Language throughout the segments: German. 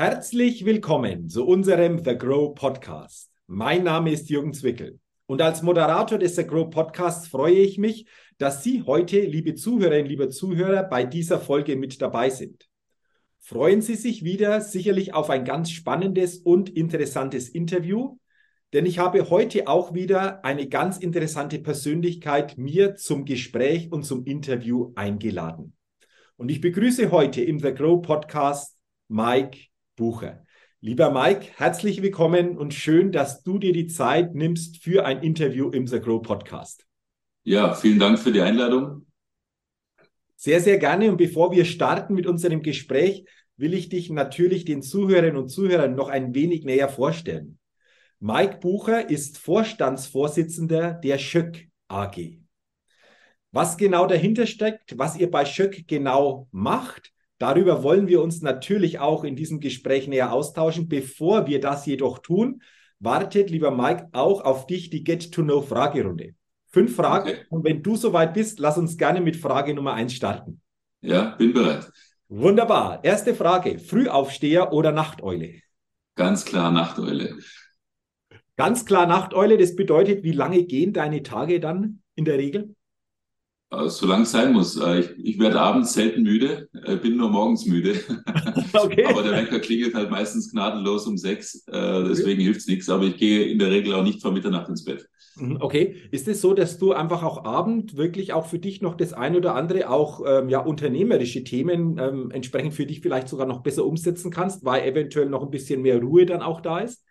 Herzlich willkommen zu unserem The Grow Podcast. Mein Name ist Jürgen Zwickel und als Moderator des The Grow Podcasts freue ich mich, dass Sie heute, liebe Zuhörerinnen, liebe Zuhörer, bei dieser Folge mit dabei sind. Freuen Sie sich wieder sicherlich auf ein ganz spannendes und interessantes Interview, denn ich habe heute auch wieder eine ganz interessante Persönlichkeit mir zum Gespräch und zum Interview eingeladen. Und ich begrüße heute im The Grow Podcast Mike Bucher. Lieber Mike, herzlich willkommen und schön, dass du dir die Zeit nimmst für ein Interview im The Grow Podcast. Ja, vielen Dank für die Einladung. Sehr, sehr gerne. Und bevor wir starten mit unserem Gespräch, will ich dich natürlich den Zuhörerinnen und Zuhörern noch ein wenig näher vorstellen. Mike Bucher ist Vorstandsvorsitzender der Schöck AG. Was genau dahinter steckt, was ihr bei Schöck genau macht, Darüber wollen wir uns natürlich auch in diesem Gespräch näher austauschen. Bevor wir das jedoch tun, wartet, lieber Mike, auch auf dich die Get-to-Know-Fragerunde. Fünf Fragen. Okay. Und wenn du soweit bist, lass uns gerne mit Frage Nummer eins starten. Ja, bin bereit. Wunderbar. Erste Frage. Frühaufsteher oder Nachteule? Ganz klar Nachteule. Ganz klar Nachteule. Das bedeutet, wie lange gehen deine Tage dann in der Regel? Äh, solange es sein muss. Äh, ich, ich werde abends selten müde, äh, bin nur morgens müde. Okay. Aber der Wecker klingelt halt meistens gnadenlos um sechs, deswegen okay. hilft es nichts. Aber ich gehe in der Regel auch nicht vor Mitternacht ins Bett. Mhm, okay. Ist es so, dass du einfach auch Abend wirklich auch für dich noch das eine oder andere auch ähm, ja, unternehmerische Themen ähm, entsprechend für dich vielleicht sogar noch besser umsetzen kannst, weil eventuell noch ein bisschen mehr Ruhe dann auch da ist?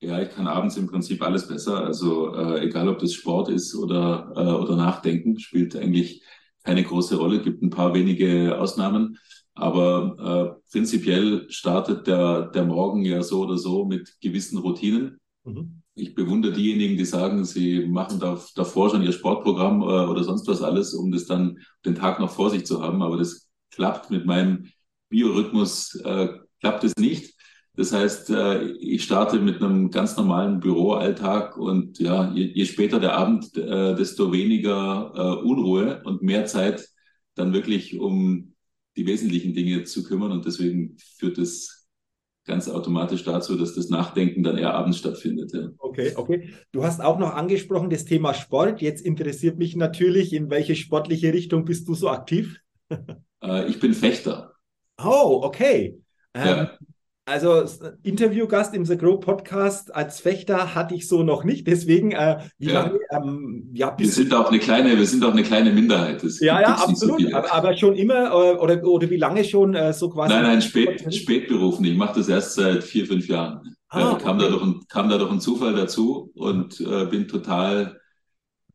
Ja, ich kann abends im Prinzip alles besser. Also äh, egal, ob das Sport ist oder, äh, oder Nachdenken, spielt eigentlich keine große Rolle. Gibt ein paar wenige Ausnahmen. Aber äh, prinzipiell startet der, der Morgen ja so oder so mit gewissen Routinen. Mhm. Ich bewundere diejenigen, die sagen, sie machen da, davor schon ihr Sportprogramm äh, oder sonst was alles, um das dann den Tag noch vor sich zu haben. Aber das klappt mit meinem Biorhythmus, äh, klappt es nicht. Das heißt, äh, ich starte mit einem ganz normalen Büroalltag und ja, je, je später der Abend, äh, desto weniger äh, Unruhe und mehr Zeit dann wirklich um die wesentlichen Dinge zu kümmern. Und deswegen führt es ganz automatisch dazu, dass das Nachdenken dann eher abends stattfindet. Ja. Okay, okay. Du hast auch noch angesprochen das Thema Sport. Jetzt interessiert mich natürlich, in welche sportliche Richtung bist du so aktiv? ich bin Fechter. Oh, okay. Ja. Also Interviewgast im The Grow Podcast als Fechter hatte ich so noch nicht. Deswegen, äh, wie ja. lange? Ähm, ja, wir sind auch eine kleine, wir sind auch eine kleine Minderheit. Das ja, ja, absolut. So aber, aber, schon immer äh, oder oder wie lange schon äh, so quasi? Nein, nein, spät, spät berufen. Ich mache das erst seit vier, fünf Jahren. Ah, äh, kam okay. da doch ein, kam da doch ein Zufall dazu und äh, bin total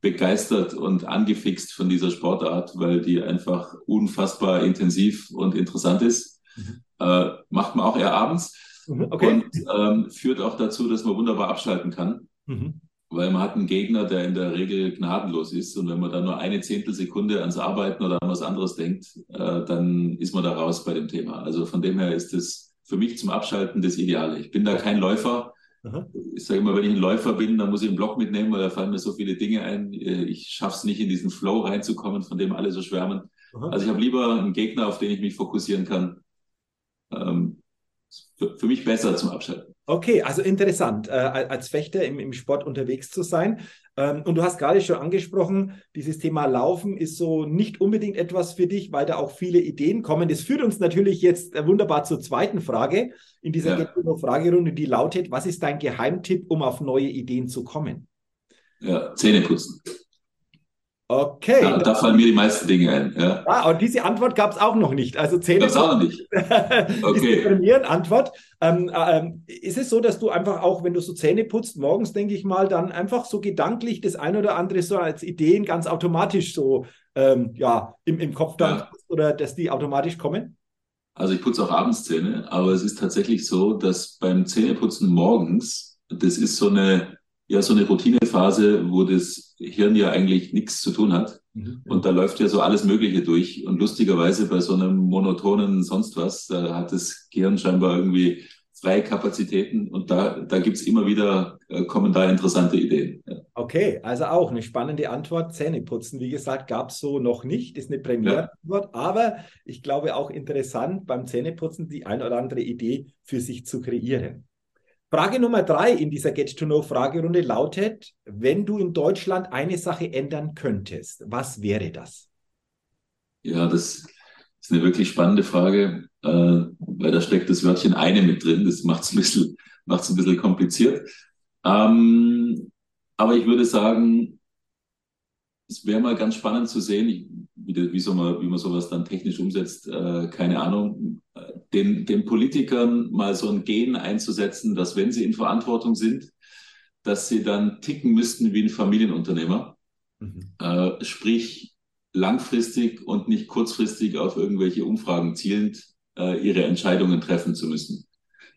begeistert und angefixt von dieser Sportart, weil die einfach unfassbar intensiv und interessant ist. Mhm. Äh, macht man auch eher abends. Mhm, okay. Und ähm, führt auch dazu, dass man wunderbar abschalten kann. Mhm. Weil man hat einen Gegner, der in der Regel gnadenlos ist. Und wenn man dann nur eine Zehntelsekunde ans Arbeiten oder an was anderes denkt, äh, dann ist man da raus bei dem Thema. Also von dem her ist es für mich zum Abschalten das Ideale. Ich bin da kein Läufer. Aha. Ich sage immer, wenn ich ein Läufer bin, dann muss ich einen Block mitnehmen, weil da fallen mir so viele Dinge ein. Äh, ich schaffe es nicht, in diesen Flow reinzukommen, von dem alle so schwärmen. Aha. Also ich habe lieber einen Gegner, auf den ich mich fokussieren kann ähm, für, für, mich besser zum Abschalten. Okay, also interessant, äh, als Fechter im, im, Sport unterwegs zu sein. Ähm, und du hast gerade schon angesprochen, dieses Thema Laufen ist so nicht unbedingt etwas für dich, weil da auch viele Ideen kommen. Das führt uns natürlich jetzt äh, wunderbar zur zweiten Frage in dieser ja. Fragerunde, die lautet, was ist dein Geheimtipp, um auf neue Ideen zu kommen? Ja, Zähne putzen. Okay. Ja, da fallen mir die meisten Dinge ein. Ja. Ah, und diese Antwort gab es auch noch nicht. Also Zähne. Gab's auch noch nicht. Okay. ist eine Antwort. Ähm, ähm, ist es so, dass du einfach auch, wenn du so Zähne putzt, morgens, denke ich mal, dann einfach so gedanklich das ein oder andere so als Ideen ganz automatisch so ähm, ja, im, im Kopf dann ja. oder dass die automatisch kommen? Also ich putze auch abends Zähne, aber es ist tatsächlich so, dass beim Zähneputzen morgens, das ist so eine ja so eine Routinephase, wo das Hirn ja eigentlich nichts zu tun hat. Mhm. Und da läuft ja so alles Mögliche durch. Und lustigerweise bei so einem monotonen sonst was, da hat das Gehirn scheinbar irgendwie freie Kapazitäten und da, da gibt es immer wieder, äh, kommen da interessante Ideen. Ja. Okay, also auch eine spannende Antwort. Zähneputzen, wie gesagt, gab es so noch nicht, ist eine Premiere-Antwort, ja. aber ich glaube auch interessant beim Zähneputzen die ein oder andere Idee für sich zu kreieren. Frage Nummer drei in dieser Get-to-Know-Fragerunde lautet, wenn du in Deutschland eine Sache ändern könntest, was wäre das? Ja, das ist eine wirklich spannende Frage, äh, weil da steckt das Wörtchen eine mit drin. Das macht es ein bisschen, ein bisschen kompliziert. Ähm, aber ich würde sagen, es wäre mal ganz spannend zu sehen, wie, wie, so man, wie man sowas dann technisch umsetzt, äh, keine Ahnung, den, den Politikern mal so ein Gen einzusetzen, dass wenn sie in Verantwortung sind, dass sie dann ticken müssten wie ein Familienunternehmer. Mhm. Äh, sprich, langfristig und nicht kurzfristig auf irgendwelche Umfragen zielend äh, ihre Entscheidungen treffen zu müssen.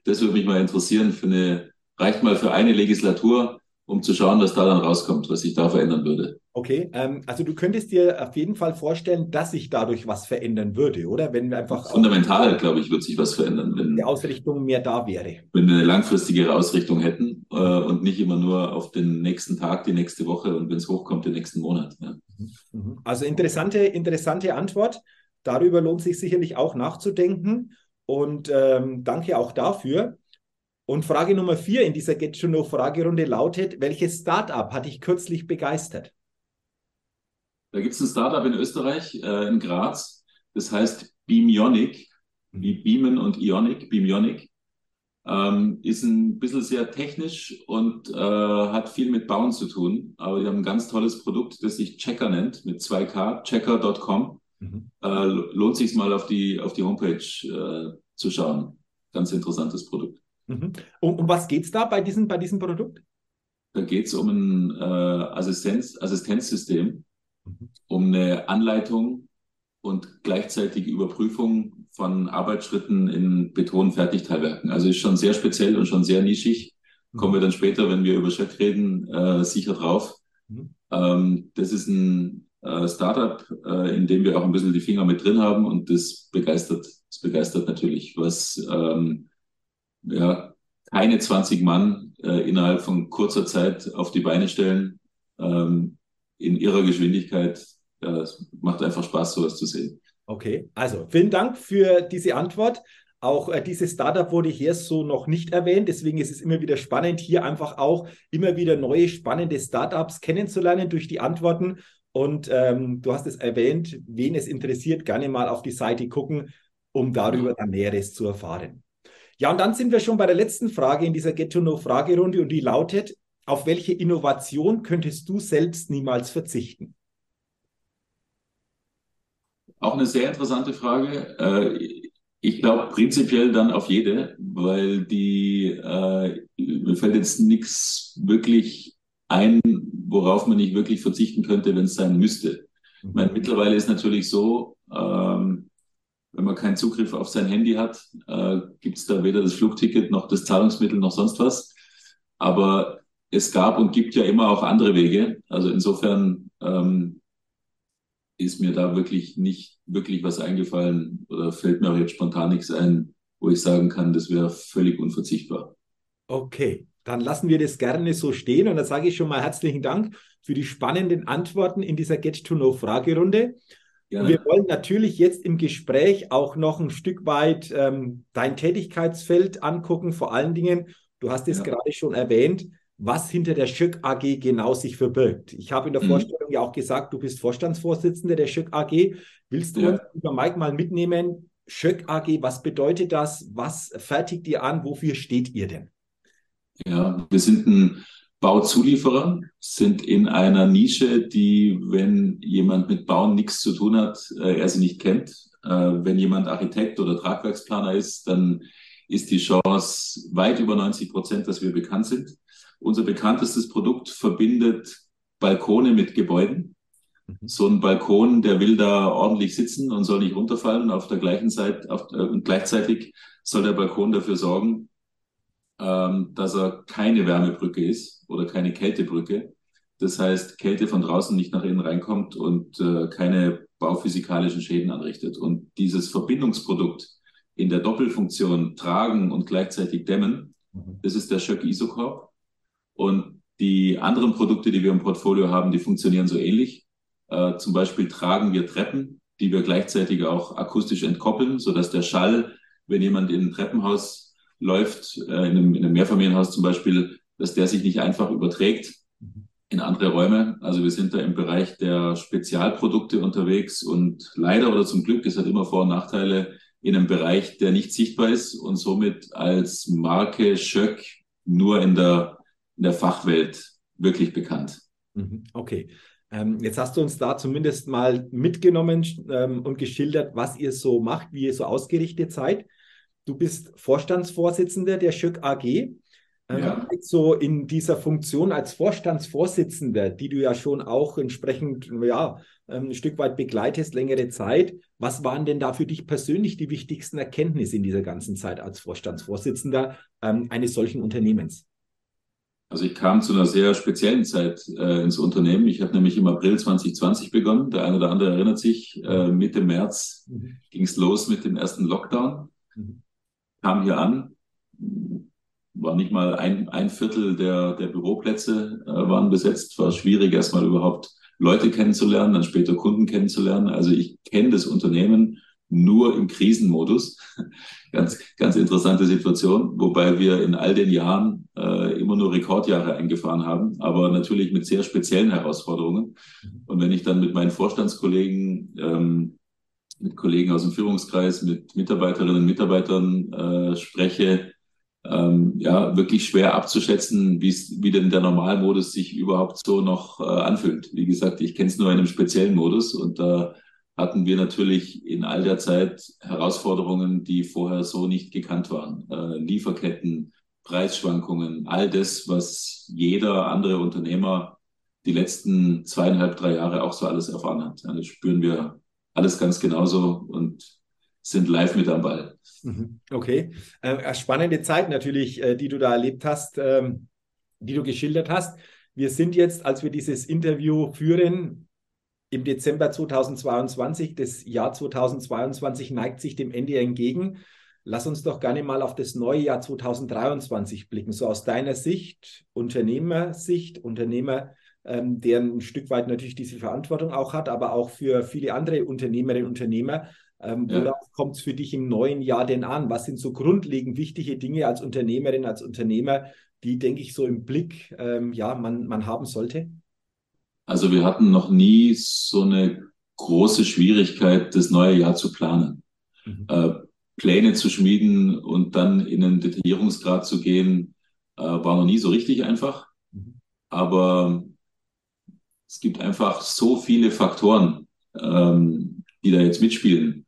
Das würde mich mal interessieren. Eine, reicht mal für eine Legislatur, um zu schauen, was da dann rauskommt, was sich da verändern würde. Okay, ähm, also du könntest dir auf jeden Fall vorstellen, dass sich dadurch was verändern würde, oder? Wenn wir einfach. Fundamental, glaube ich, wird sich was verändern. Wenn die Ausrichtung mehr da wäre. Wenn wir eine langfristigere Ausrichtung hätten äh, und nicht immer nur auf den nächsten Tag, die nächste Woche und wenn es hochkommt, den nächsten Monat. Ja. Mhm. Also interessante, interessante Antwort. Darüber lohnt sich sicherlich auch nachzudenken. Und ähm, danke auch dafür. Und Frage Nummer vier in dieser Get to Know Fragerunde lautet: Welches Startup hat dich kürzlich begeistert? Da gibt es ein Startup in Österreich, äh, in Graz, das heißt Beamionic, wie Beamen und Ionic, Beamionic. Ähm, ist ein bisschen sehr technisch und äh, hat viel mit Bauen zu tun. Aber die haben ein ganz tolles Produkt, das sich Checker nennt, mit 2K, checker.com. Mhm. Äh, lohnt sich mal auf die, auf die Homepage äh, zu schauen. Ganz interessantes Produkt. Mhm. Um, um was geht es da bei diesem, bei diesem Produkt? Da geht es um ein äh, Assistenz, Assistenzsystem, um eine Anleitung und gleichzeitig Überprüfung von Arbeitsschritten in Betonfertigteilwerken. Also ist schon sehr speziell und schon sehr nischig. Mhm. Kommen wir dann später, wenn wir über Schöck reden, äh, sicher drauf. Mhm. Ähm, das ist ein äh, Startup, äh, in dem wir auch ein bisschen die Finger mit drin haben und das begeistert, das begeistert natürlich, was ähm, ja, keine 20 Mann äh, innerhalb von kurzer Zeit auf die Beine stellen. Ähm, in ihrer Geschwindigkeit. Ja, es macht einfach Spaß, sowas zu sehen. Okay, also vielen Dank für diese Antwort. Auch äh, dieses Startup wurde hier so noch nicht erwähnt. Deswegen ist es immer wieder spannend, hier einfach auch immer wieder neue spannende Startups kennenzulernen durch die Antworten. Und ähm, du hast es erwähnt, wen es interessiert, gerne mal auf die Seite gucken, um darüber dann Näheres zu erfahren. Ja, und dann sind wir schon bei der letzten Frage in dieser Get-to-Know-Fragerunde und die lautet, auf welche Innovation könntest du selbst niemals verzichten? Auch eine sehr interessante Frage. Äh, ich glaube prinzipiell dann auf jede, weil die, äh, mir fällt jetzt nichts wirklich ein, worauf man nicht wirklich verzichten könnte, wenn es sein müsste. Ich meine, mittlerweile ist natürlich so, ähm, wenn man keinen Zugriff auf sein Handy hat, äh, gibt es da weder das Flugticket noch das Zahlungsmittel noch sonst was. Aber es gab und gibt ja immer auch andere Wege. Also insofern ähm, ist mir da wirklich nicht wirklich was eingefallen oder fällt mir auch jetzt spontan nichts ein, wo ich sagen kann, das wäre völlig unverzichtbar. Okay, dann lassen wir das gerne so stehen und dann sage ich schon mal herzlichen Dank für die spannenden Antworten in dieser Get-to-Know-Fragerunde. Wir wollen natürlich jetzt im Gespräch auch noch ein Stück weit ähm, dein Tätigkeitsfeld angucken. Vor allen Dingen, du hast es ja. gerade schon erwähnt, was hinter der Schöck AG genau sich verbirgt. Ich habe in der mhm. Vorstellung ja auch gesagt, du bist Vorstandsvorsitzender der Schöck AG. Willst du ja. uns über Mike mal mitnehmen? Schöck AG, was bedeutet das? Was fertigt ihr an? Wofür steht ihr denn? Ja, wir sind ein Bauzulieferer, sind in einer Nische, die, wenn jemand mit Bauen nichts zu tun hat, äh, er sie nicht kennt. Äh, wenn jemand Architekt oder Tragwerksplaner ist, dann ist die Chance weit über 90 Prozent, dass wir bekannt sind. Unser bekanntestes Produkt verbindet Balkone mit Gebäuden. Mhm. So ein Balkon, der will da ordentlich sitzen und soll nicht runterfallen. Auf der gleichen Seite, auf, äh, und gleichzeitig soll der Balkon dafür sorgen, ähm, dass er keine Wärmebrücke ist oder keine Kältebrücke. Das heißt, Kälte von draußen nicht nach innen reinkommt und äh, keine bauphysikalischen Schäden anrichtet. Und dieses Verbindungsprodukt in der Doppelfunktion tragen und gleichzeitig dämmen. Mhm. Das ist der Schöck Isocorp. Und die anderen Produkte, die wir im Portfolio haben, die funktionieren so ähnlich. Äh, zum Beispiel tragen wir Treppen, die wir gleichzeitig auch akustisch entkoppeln, sodass der Schall, wenn jemand in ein Treppenhaus läuft, äh, in, einem, in einem Mehrfamilienhaus zum Beispiel, dass der sich nicht einfach überträgt in andere Räume. Also wir sind da im Bereich der Spezialprodukte unterwegs und leider oder zum Glück, es hat immer Vor- und Nachteile, in einem Bereich, der nicht sichtbar ist und somit als Marke Schöck nur in der, in der Fachwelt wirklich bekannt. Mhm, okay. Ähm, jetzt hast du uns da zumindest mal mitgenommen ähm, und geschildert, was ihr so macht, wie ihr so ausgerichtet seid. Du bist Vorstandsvorsitzender der Schöck AG. Ähm, ja. So in dieser Funktion als Vorstandsvorsitzender, die du ja schon auch entsprechend ja, ein Stück weit begleitest, längere Zeit. Was waren denn da für dich persönlich die wichtigsten Erkenntnisse in dieser ganzen Zeit als Vorstandsvorsitzender eines solchen Unternehmens? Also ich kam zu einer sehr speziellen Zeit äh, ins Unternehmen. Ich habe nämlich im April 2020 begonnen. Der eine oder andere erinnert sich. Äh, Mitte März mhm. ging es los mit dem ersten Lockdown. Mhm. Kam hier an, war nicht mal ein, ein Viertel der, der Büroplätze äh, waren besetzt. War schwierig, erstmal überhaupt Leute kennenzulernen, dann später Kunden kennenzulernen. Also ich kenne das Unternehmen nur im Krisenmodus. ganz, ganz interessante Situation, wobei wir in all den Jahren äh, immer nur Rekordjahre eingefahren haben, aber natürlich mit sehr speziellen Herausforderungen. Und wenn ich dann mit meinen Vorstandskollegen, ähm, mit Kollegen aus dem Führungskreis, mit Mitarbeiterinnen und Mitarbeitern äh, spreche, ähm, ja, wirklich schwer abzuschätzen, wie denn der Normalmodus sich überhaupt so noch äh, anfühlt. Wie gesagt, ich kenne es nur in einem speziellen Modus und da hatten wir natürlich in all der Zeit Herausforderungen, die vorher so nicht gekannt waren. Äh, Lieferketten, Preisschwankungen, all das, was jeder andere Unternehmer die letzten zweieinhalb, drei Jahre auch so alles erfahren hat. Das spüren wir alles ganz genauso und sind live mit am Ball. Mhm. Okay. Äh, spannende Zeit natürlich, äh, die du da erlebt hast, ähm, die du geschildert hast. Wir sind jetzt, als wir dieses Interview führen, im Dezember 2022. Das Jahr 2022 neigt sich dem Ende entgegen. Lass uns doch gerne mal auf das neue Jahr 2023 blicken. So aus deiner Sicht, Unternehmersicht, Unternehmer, ähm, der ein Stück weit natürlich diese Verantwortung auch hat, aber auch für viele andere Unternehmerinnen und Unternehmer. Ähm, worauf ja. kommt es für dich im neuen Jahr denn an? Was sind so grundlegend wichtige Dinge als Unternehmerin, als Unternehmer, die, denke ich, so im Blick ähm, ja, man, man haben sollte? Also wir hatten noch nie so eine große Schwierigkeit, das neue Jahr zu planen. Mhm. Äh, Pläne zu schmieden und dann in einen Detaillierungsgrad zu gehen, äh, war noch nie so richtig einfach. Mhm. Aber es gibt einfach so viele Faktoren, ähm, die da jetzt mitspielen,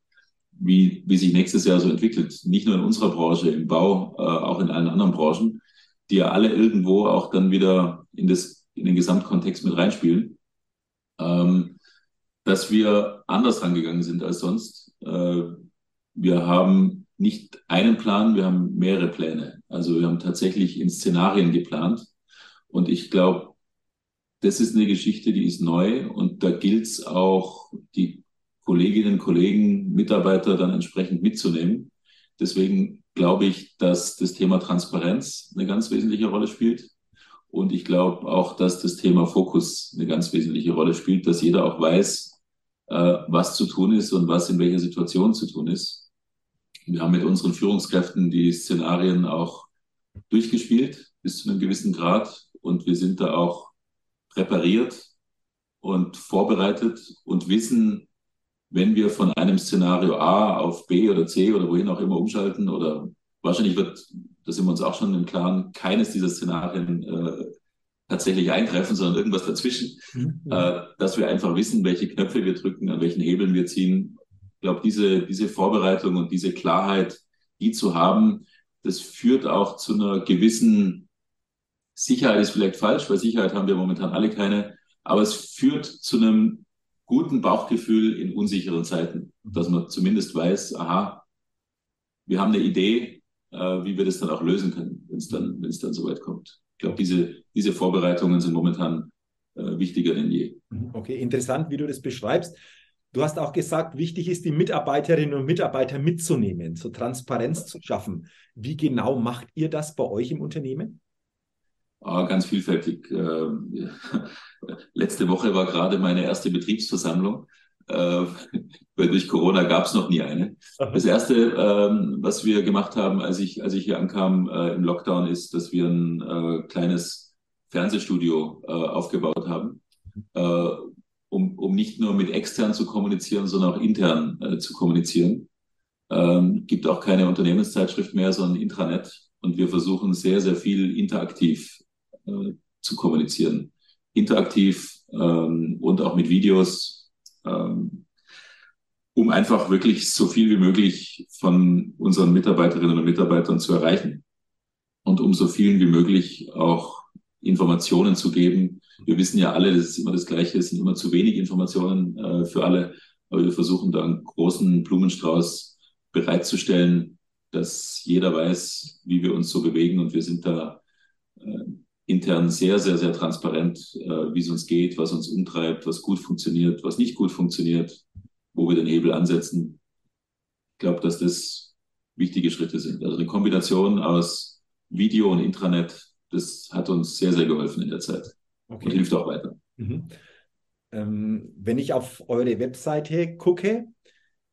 wie, wie sich nächstes Jahr so entwickelt. Nicht nur in unserer Branche, im Bau, äh, auch in allen anderen Branchen, die ja alle irgendwo auch dann wieder in das in den Gesamtkontext mit reinspielen, ähm, dass wir anders rangegangen sind als sonst. Äh, wir haben nicht einen Plan, wir haben mehrere Pläne. Also wir haben tatsächlich in Szenarien geplant. Und ich glaube, das ist eine Geschichte, die ist neu und da gilt es auch, die Kolleginnen, Kollegen, Mitarbeiter dann entsprechend mitzunehmen. Deswegen glaube ich, dass das Thema Transparenz eine ganz wesentliche Rolle spielt. Und ich glaube auch, dass das Thema Fokus eine ganz wesentliche Rolle spielt, dass jeder auch weiß, äh, was zu tun ist und was in welcher Situation zu tun ist. Wir haben mit unseren Führungskräften die Szenarien auch durchgespielt bis zu einem gewissen Grad und wir sind da auch präpariert und vorbereitet und wissen, wenn wir von einem Szenario A auf B oder C oder wohin auch immer umschalten oder wahrscheinlich wird da sind wir uns auch schon im Klaren, keines dieser Szenarien äh, tatsächlich eintreffen, sondern irgendwas dazwischen, mhm. äh, dass wir einfach wissen, welche Knöpfe wir drücken, an welchen Hebeln wir ziehen. Ich glaube, diese, diese Vorbereitung und diese Klarheit, die zu haben, das führt auch zu einer gewissen Sicherheit ist vielleicht falsch, weil Sicherheit haben wir momentan alle keine, aber es führt zu einem guten Bauchgefühl in unsicheren Zeiten, dass man zumindest weiß, aha, wir haben eine Idee, äh, wie wir das dann auch lösen können, wenn es dann, wenn es dann soweit kommt. Ich glaube, diese, diese Vorbereitungen sind momentan äh, wichtiger denn je. Okay, interessant, wie du das beschreibst. Du hast auch gesagt, wichtig ist, die Mitarbeiterinnen und Mitarbeiter mitzunehmen, so Transparenz zu schaffen. Wie genau macht ihr das bei euch im Unternehmen? Ah, ganz vielfältig. Ähm, letzte Woche war gerade meine erste Betriebsversammlung. Äh, weil durch Corona gab es noch nie eine. Das erste, ähm, was wir gemacht haben, als ich, als ich hier ankam äh, im Lockdown, ist, dass wir ein äh, kleines Fernsehstudio aufgebaut haben, um, um nicht nur mit extern zu kommunizieren, sondern auch intern zu kommunizieren. Ähm, gibt auch keine Unternehmenszeitschrift mehr, sondern Intranet. Und wir versuchen sehr, sehr viel interaktiv äh, zu kommunizieren. Interaktiv ähm, und auch mit Videos, ähm, um einfach wirklich so viel wie möglich von unseren Mitarbeiterinnen und Mitarbeitern zu erreichen und um so vielen wie möglich auch Informationen zu geben. Wir wissen ja alle, das ist immer das Gleiche, es sind immer zu wenig Informationen äh, für alle, aber wir versuchen da einen großen Blumenstrauß bereitzustellen, dass jeder weiß, wie wir uns so bewegen und wir sind da äh, intern sehr, sehr, sehr transparent, äh, wie es uns geht, was uns umtreibt, was gut funktioniert, was nicht gut funktioniert, wo wir den Hebel ansetzen. Ich glaube, dass das wichtige Schritte sind. Also eine Kombination aus Video und Intranet, das hat uns sehr, sehr geholfen in der Zeit okay. und hilft auch weiter. Mhm. Ähm, wenn ich auf eure Webseite gucke,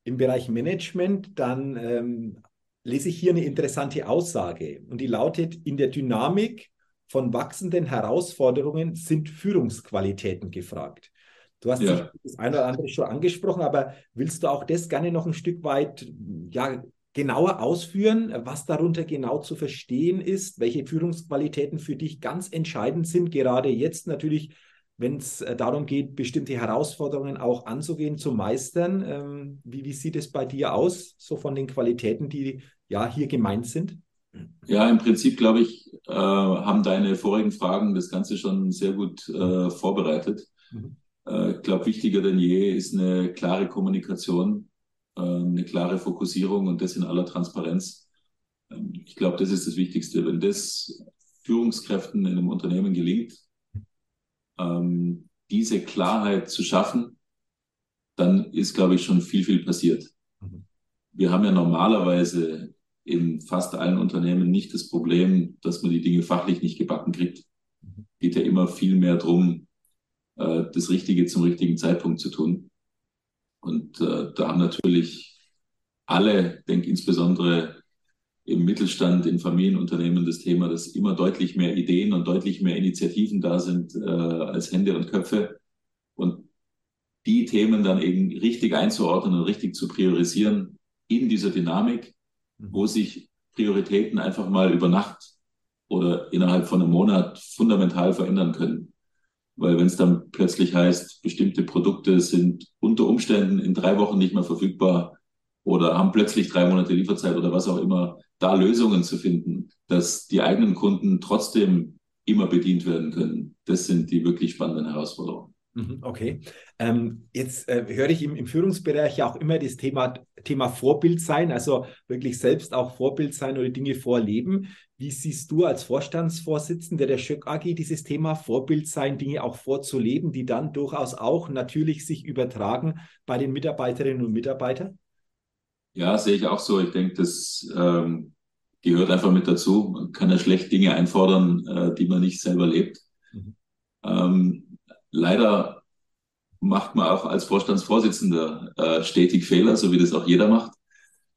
im Bereich Management, dann ähm, lese ich hier eine interessante Aussage und die lautet, in der Dynamik von wachsenden Herausforderungen sind Führungsqualitäten gefragt. Du hast ja. das eine oder andere schon angesprochen, aber willst du auch das gerne noch ein Stück weit ja, genauer ausführen, was darunter genau zu verstehen ist, welche Führungsqualitäten für dich ganz entscheidend sind, gerade jetzt natürlich, wenn es äh, darum geht, bestimmte Herausforderungen auch anzugehen, zu meistern. Ähm, wie, wie sieht es bei dir aus, so von den Qualitäten, die ja hier gemeint sind? Ja, im Prinzip, glaube ich, äh, haben deine vorigen Fragen das Ganze schon sehr gut äh, vorbereitet. Mhm. Äh, ich glaube, wichtiger denn je ist eine klare Kommunikation, äh, eine klare Fokussierung und das in aller Transparenz. Ähm, ich glaube, das ist das Wichtigste. Wenn das Führungskräften in einem Unternehmen gelingt, ähm, diese Klarheit zu schaffen, dann ist, glaube ich, schon viel, viel passiert. Mhm. Wir haben ja normalerweise in fast allen Unternehmen nicht das Problem, dass man die Dinge fachlich nicht gebacken kriegt. Geht ja immer viel mehr drum, äh, das Richtige zum richtigen Zeitpunkt zu tun. Und äh, da haben natürlich alle, denke insbesondere im Mittelstand, in Familienunternehmen das Thema, dass immer deutlich mehr Ideen und deutlich mehr Initiativen da sind äh, als Hände und Köpfe. Und die Themen dann eben richtig einzuordnen und richtig zu priorisieren in dieser Dynamik, wo sich Prioritäten einfach mal über Nacht oder innerhalb von einem Monat fundamental verändern können. Weil wenn es dann plötzlich heißt, bestimmte Produkte sind unter Umständen in drei Wochen nicht mehr verfügbar oder haben plötzlich drei Monate Lieferzeit oder was auch immer, da Lösungen zu finden, dass die eigenen Kunden trotzdem immer bedient werden können, das sind die wirklich spannenden Herausforderungen. Mhm, okay. Ähm, jetzt äh, höre ich im, im, Führungsbereich ja auch immer das Thema, Thema Vorbild sein, also wirklich selbst auch Vorbild sein oder Dinge vorleben. Wie siehst du als Vorstandsvorsitzender der Schöck AG dieses Thema Vorbild sein, Dinge auch vorzuleben, die dann durchaus auch natürlich sich übertragen bei den Mitarbeiterinnen und Mitarbeitern? Ja, sehe ich auch so. Ich denke, das ähm, gehört einfach mit dazu. Man kann ja schlecht Dinge einfordern, äh, die man nicht selber lebt. Mhm. Ähm, Leider macht man auch als Vorstandsvorsitzender äh, stetig Fehler, so wie das auch jeder macht.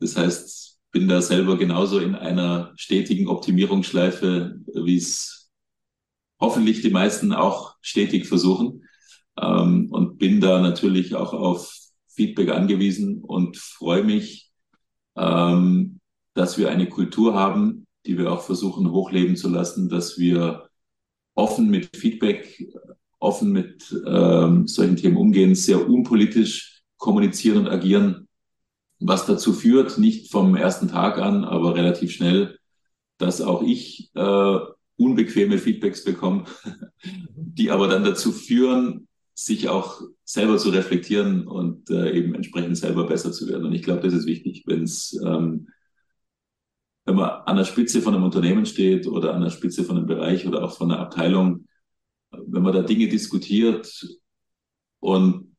Das heißt, bin da selber genauso in einer stetigen Optimierungsschleife, wie es hoffentlich die meisten auch stetig versuchen. Ähm, und bin da natürlich auch auf Feedback angewiesen und freue mich, ähm, dass wir eine Kultur haben, die wir auch versuchen hochleben zu lassen, dass wir offen mit Feedback offen mit ähm, solchen Themen umgehen, sehr unpolitisch kommunizieren und agieren, was dazu führt, nicht vom ersten Tag an, aber relativ schnell, dass auch ich äh, unbequeme Feedbacks bekomme, die aber dann dazu führen, sich auch selber zu reflektieren und äh, eben entsprechend selber besser zu werden. Und ich glaube, das ist wichtig, wenn es ähm, wenn man an der Spitze von einem Unternehmen steht oder an der Spitze von einem Bereich oder auch von einer Abteilung, wenn man da Dinge diskutiert und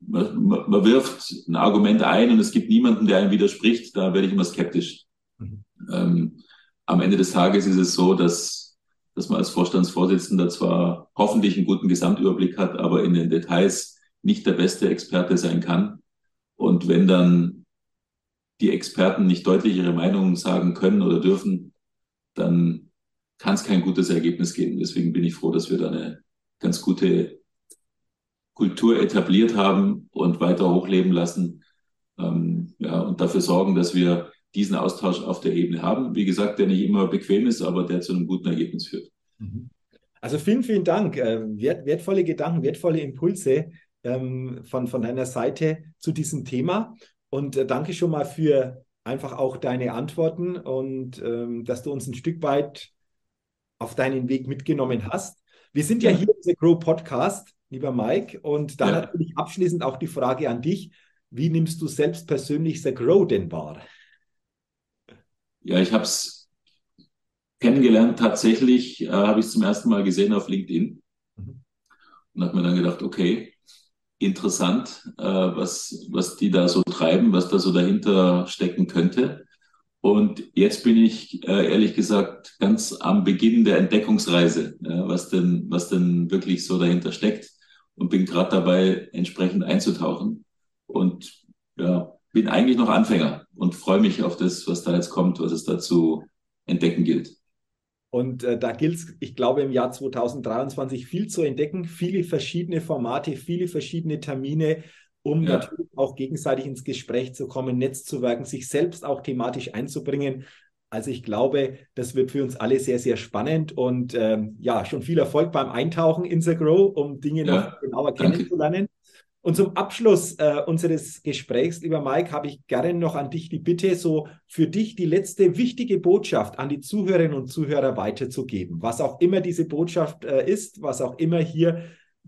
man, man, wirft ein Argument ein und es gibt niemanden, der einem widerspricht, da werde ich immer skeptisch. Mhm. Ähm, am Ende des Tages ist es so, dass, dass man als Vorstandsvorsitzender zwar hoffentlich einen guten Gesamtüberblick hat, aber in den Details nicht der beste Experte sein kann. Und wenn dann die Experten nicht deutlich ihre Meinung sagen können oder dürfen, dann kann es kein gutes Ergebnis geben. Deswegen bin ich froh, dass wir da eine ganz gute Kultur etabliert haben und weiter hochleben lassen. Ähm, ja, und dafür sorgen, dass wir diesen Austausch auf der Ebene haben. Wie gesagt, der nicht immer bequem ist, aber der zu einem guten Ergebnis führt. Mhm. Also vielen, vielen Dank. Äh, wert, wertvolle Gedanken, wertvolle Impulse ähm, von, von deiner Seite zu diesem Thema. Und äh, danke schon mal für einfach auch deine Antworten und ähm, dass du uns ein Stück weit auf deinen Weg mitgenommen hast. Wir sind ja, ja hier im The Grow Podcast lieber Mike. Und dann ja. natürlich abschließend auch die Frage an dich. Wie nimmst du selbst persönlich The Grow denn wahr? Ja, ich habe es kennengelernt. Tatsächlich äh, habe ich es zum ersten Mal gesehen auf LinkedIn mhm. und habe mir dann gedacht, okay, interessant, äh, was, was die da so treiben, was da so dahinter stecken könnte. Und jetzt bin ich äh, ehrlich gesagt ganz am Beginn der Entdeckungsreise, was denn, was denn wirklich so dahinter steckt und bin gerade dabei, entsprechend einzutauchen. Und ja, bin eigentlich noch Anfänger und freue mich auf das, was da jetzt kommt, was es da zu entdecken gilt. Und äh, da gilt es, ich glaube, im Jahr 2023 viel zu entdecken, viele verschiedene Formate, viele verschiedene Termine, um ja. natürlich auch gegenseitig ins Gespräch zu kommen, Netzzuwerken, sich selbst auch thematisch einzubringen. Also ich glaube, das wird für uns alle sehr, sehr spannend und ähm, ja, schon viel Erfolg beim Eintauchen in The Grow, um Dinge ja, noch genauer danke. kennenzulernen. Und zum Abschluss äh, unseres Gesprächs, lieber Mike, habe ich gerne noch an dich die Bitte, so für dich die letzte wichtige Botschaft an die Zuhörerinnen und Zuhörer weiterzugeben. Was auch immer diese Botschaft äh, ist, was auch immer hier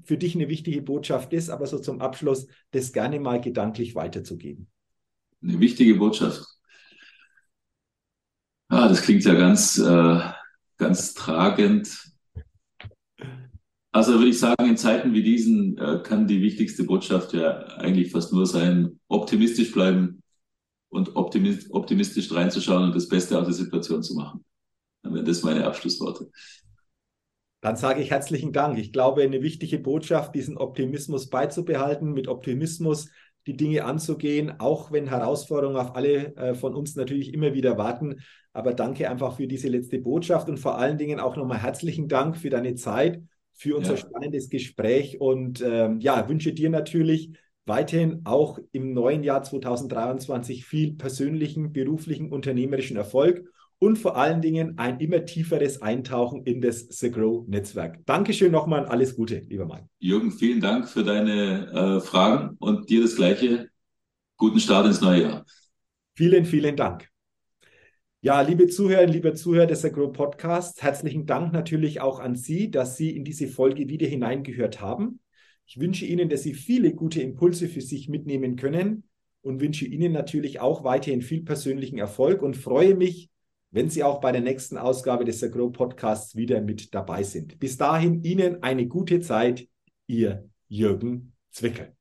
für dich eine wichtige Botschaft ist, aber so zum Abschluss das gerne mal gedanklich weiterzugeben. Eine wichtige Botschaft. Ah, das klingt ja ganz, äh, ganz tragend. Also würde ich sagen, in Zeiten wie diesen äh, kann die wichtigste Botschaft ja eigentlich fast nur sein, optimistisch bleiben und optimistisch reinzuschauen und das Beste aus der Situation zu machen. Dann wären das meine Abschlussworte. Dann sage ich herzlichen Dank. Ich glaube, eine wichtige Botschaft, diesen Optimismus beizubehalten, mit Optimismus die Dinge anzugehen, auch wenn Herausforderungen auf alle äh, von uns natürlich immer wieder warten. Aber danke einfach für diese letzte Botschaft und vor allen Dingen auch nochmal herzlichen Dank für deine Zeit, für unser ja. spannendes Gespräch und ähm, ja, wünsche dir natürlich weiterhin auch im neuen Jahr 2023 viel persönlichen, beruflichen, unternehmerischen Erfolg und vor allen Dingen ein immer tieferes Eintauchen in das The Grow Netzwerk. Dankeschön nochmal und alles Gute, lieber Mann. Jürgen, vielen Dank für deine äh, Fragen und dir das gleiche. Guten Start ins neue Jahr. Vielen, vielen Dank. Ja, liebe Zuhörer, liebe Zuhörer des Agro Podcasts, herzlichen Dank natürlich auch an Sie, dass Sie in diese Folge wieder hineingehört haben. Ich wünsche Ihnen, dass Sie viele gute Impulse für sich mitnehmen können und wünsche Ihnen natürlich auch weiterhin viel persönlichen Erfolg und freue mich, wenn Sie auch bei der nächsten Ausgabe des Agro Podcasts wieder mit dabei sind. Bis dahin Ihnen eine gute Zeit, Ihr Jürgen Zwickel.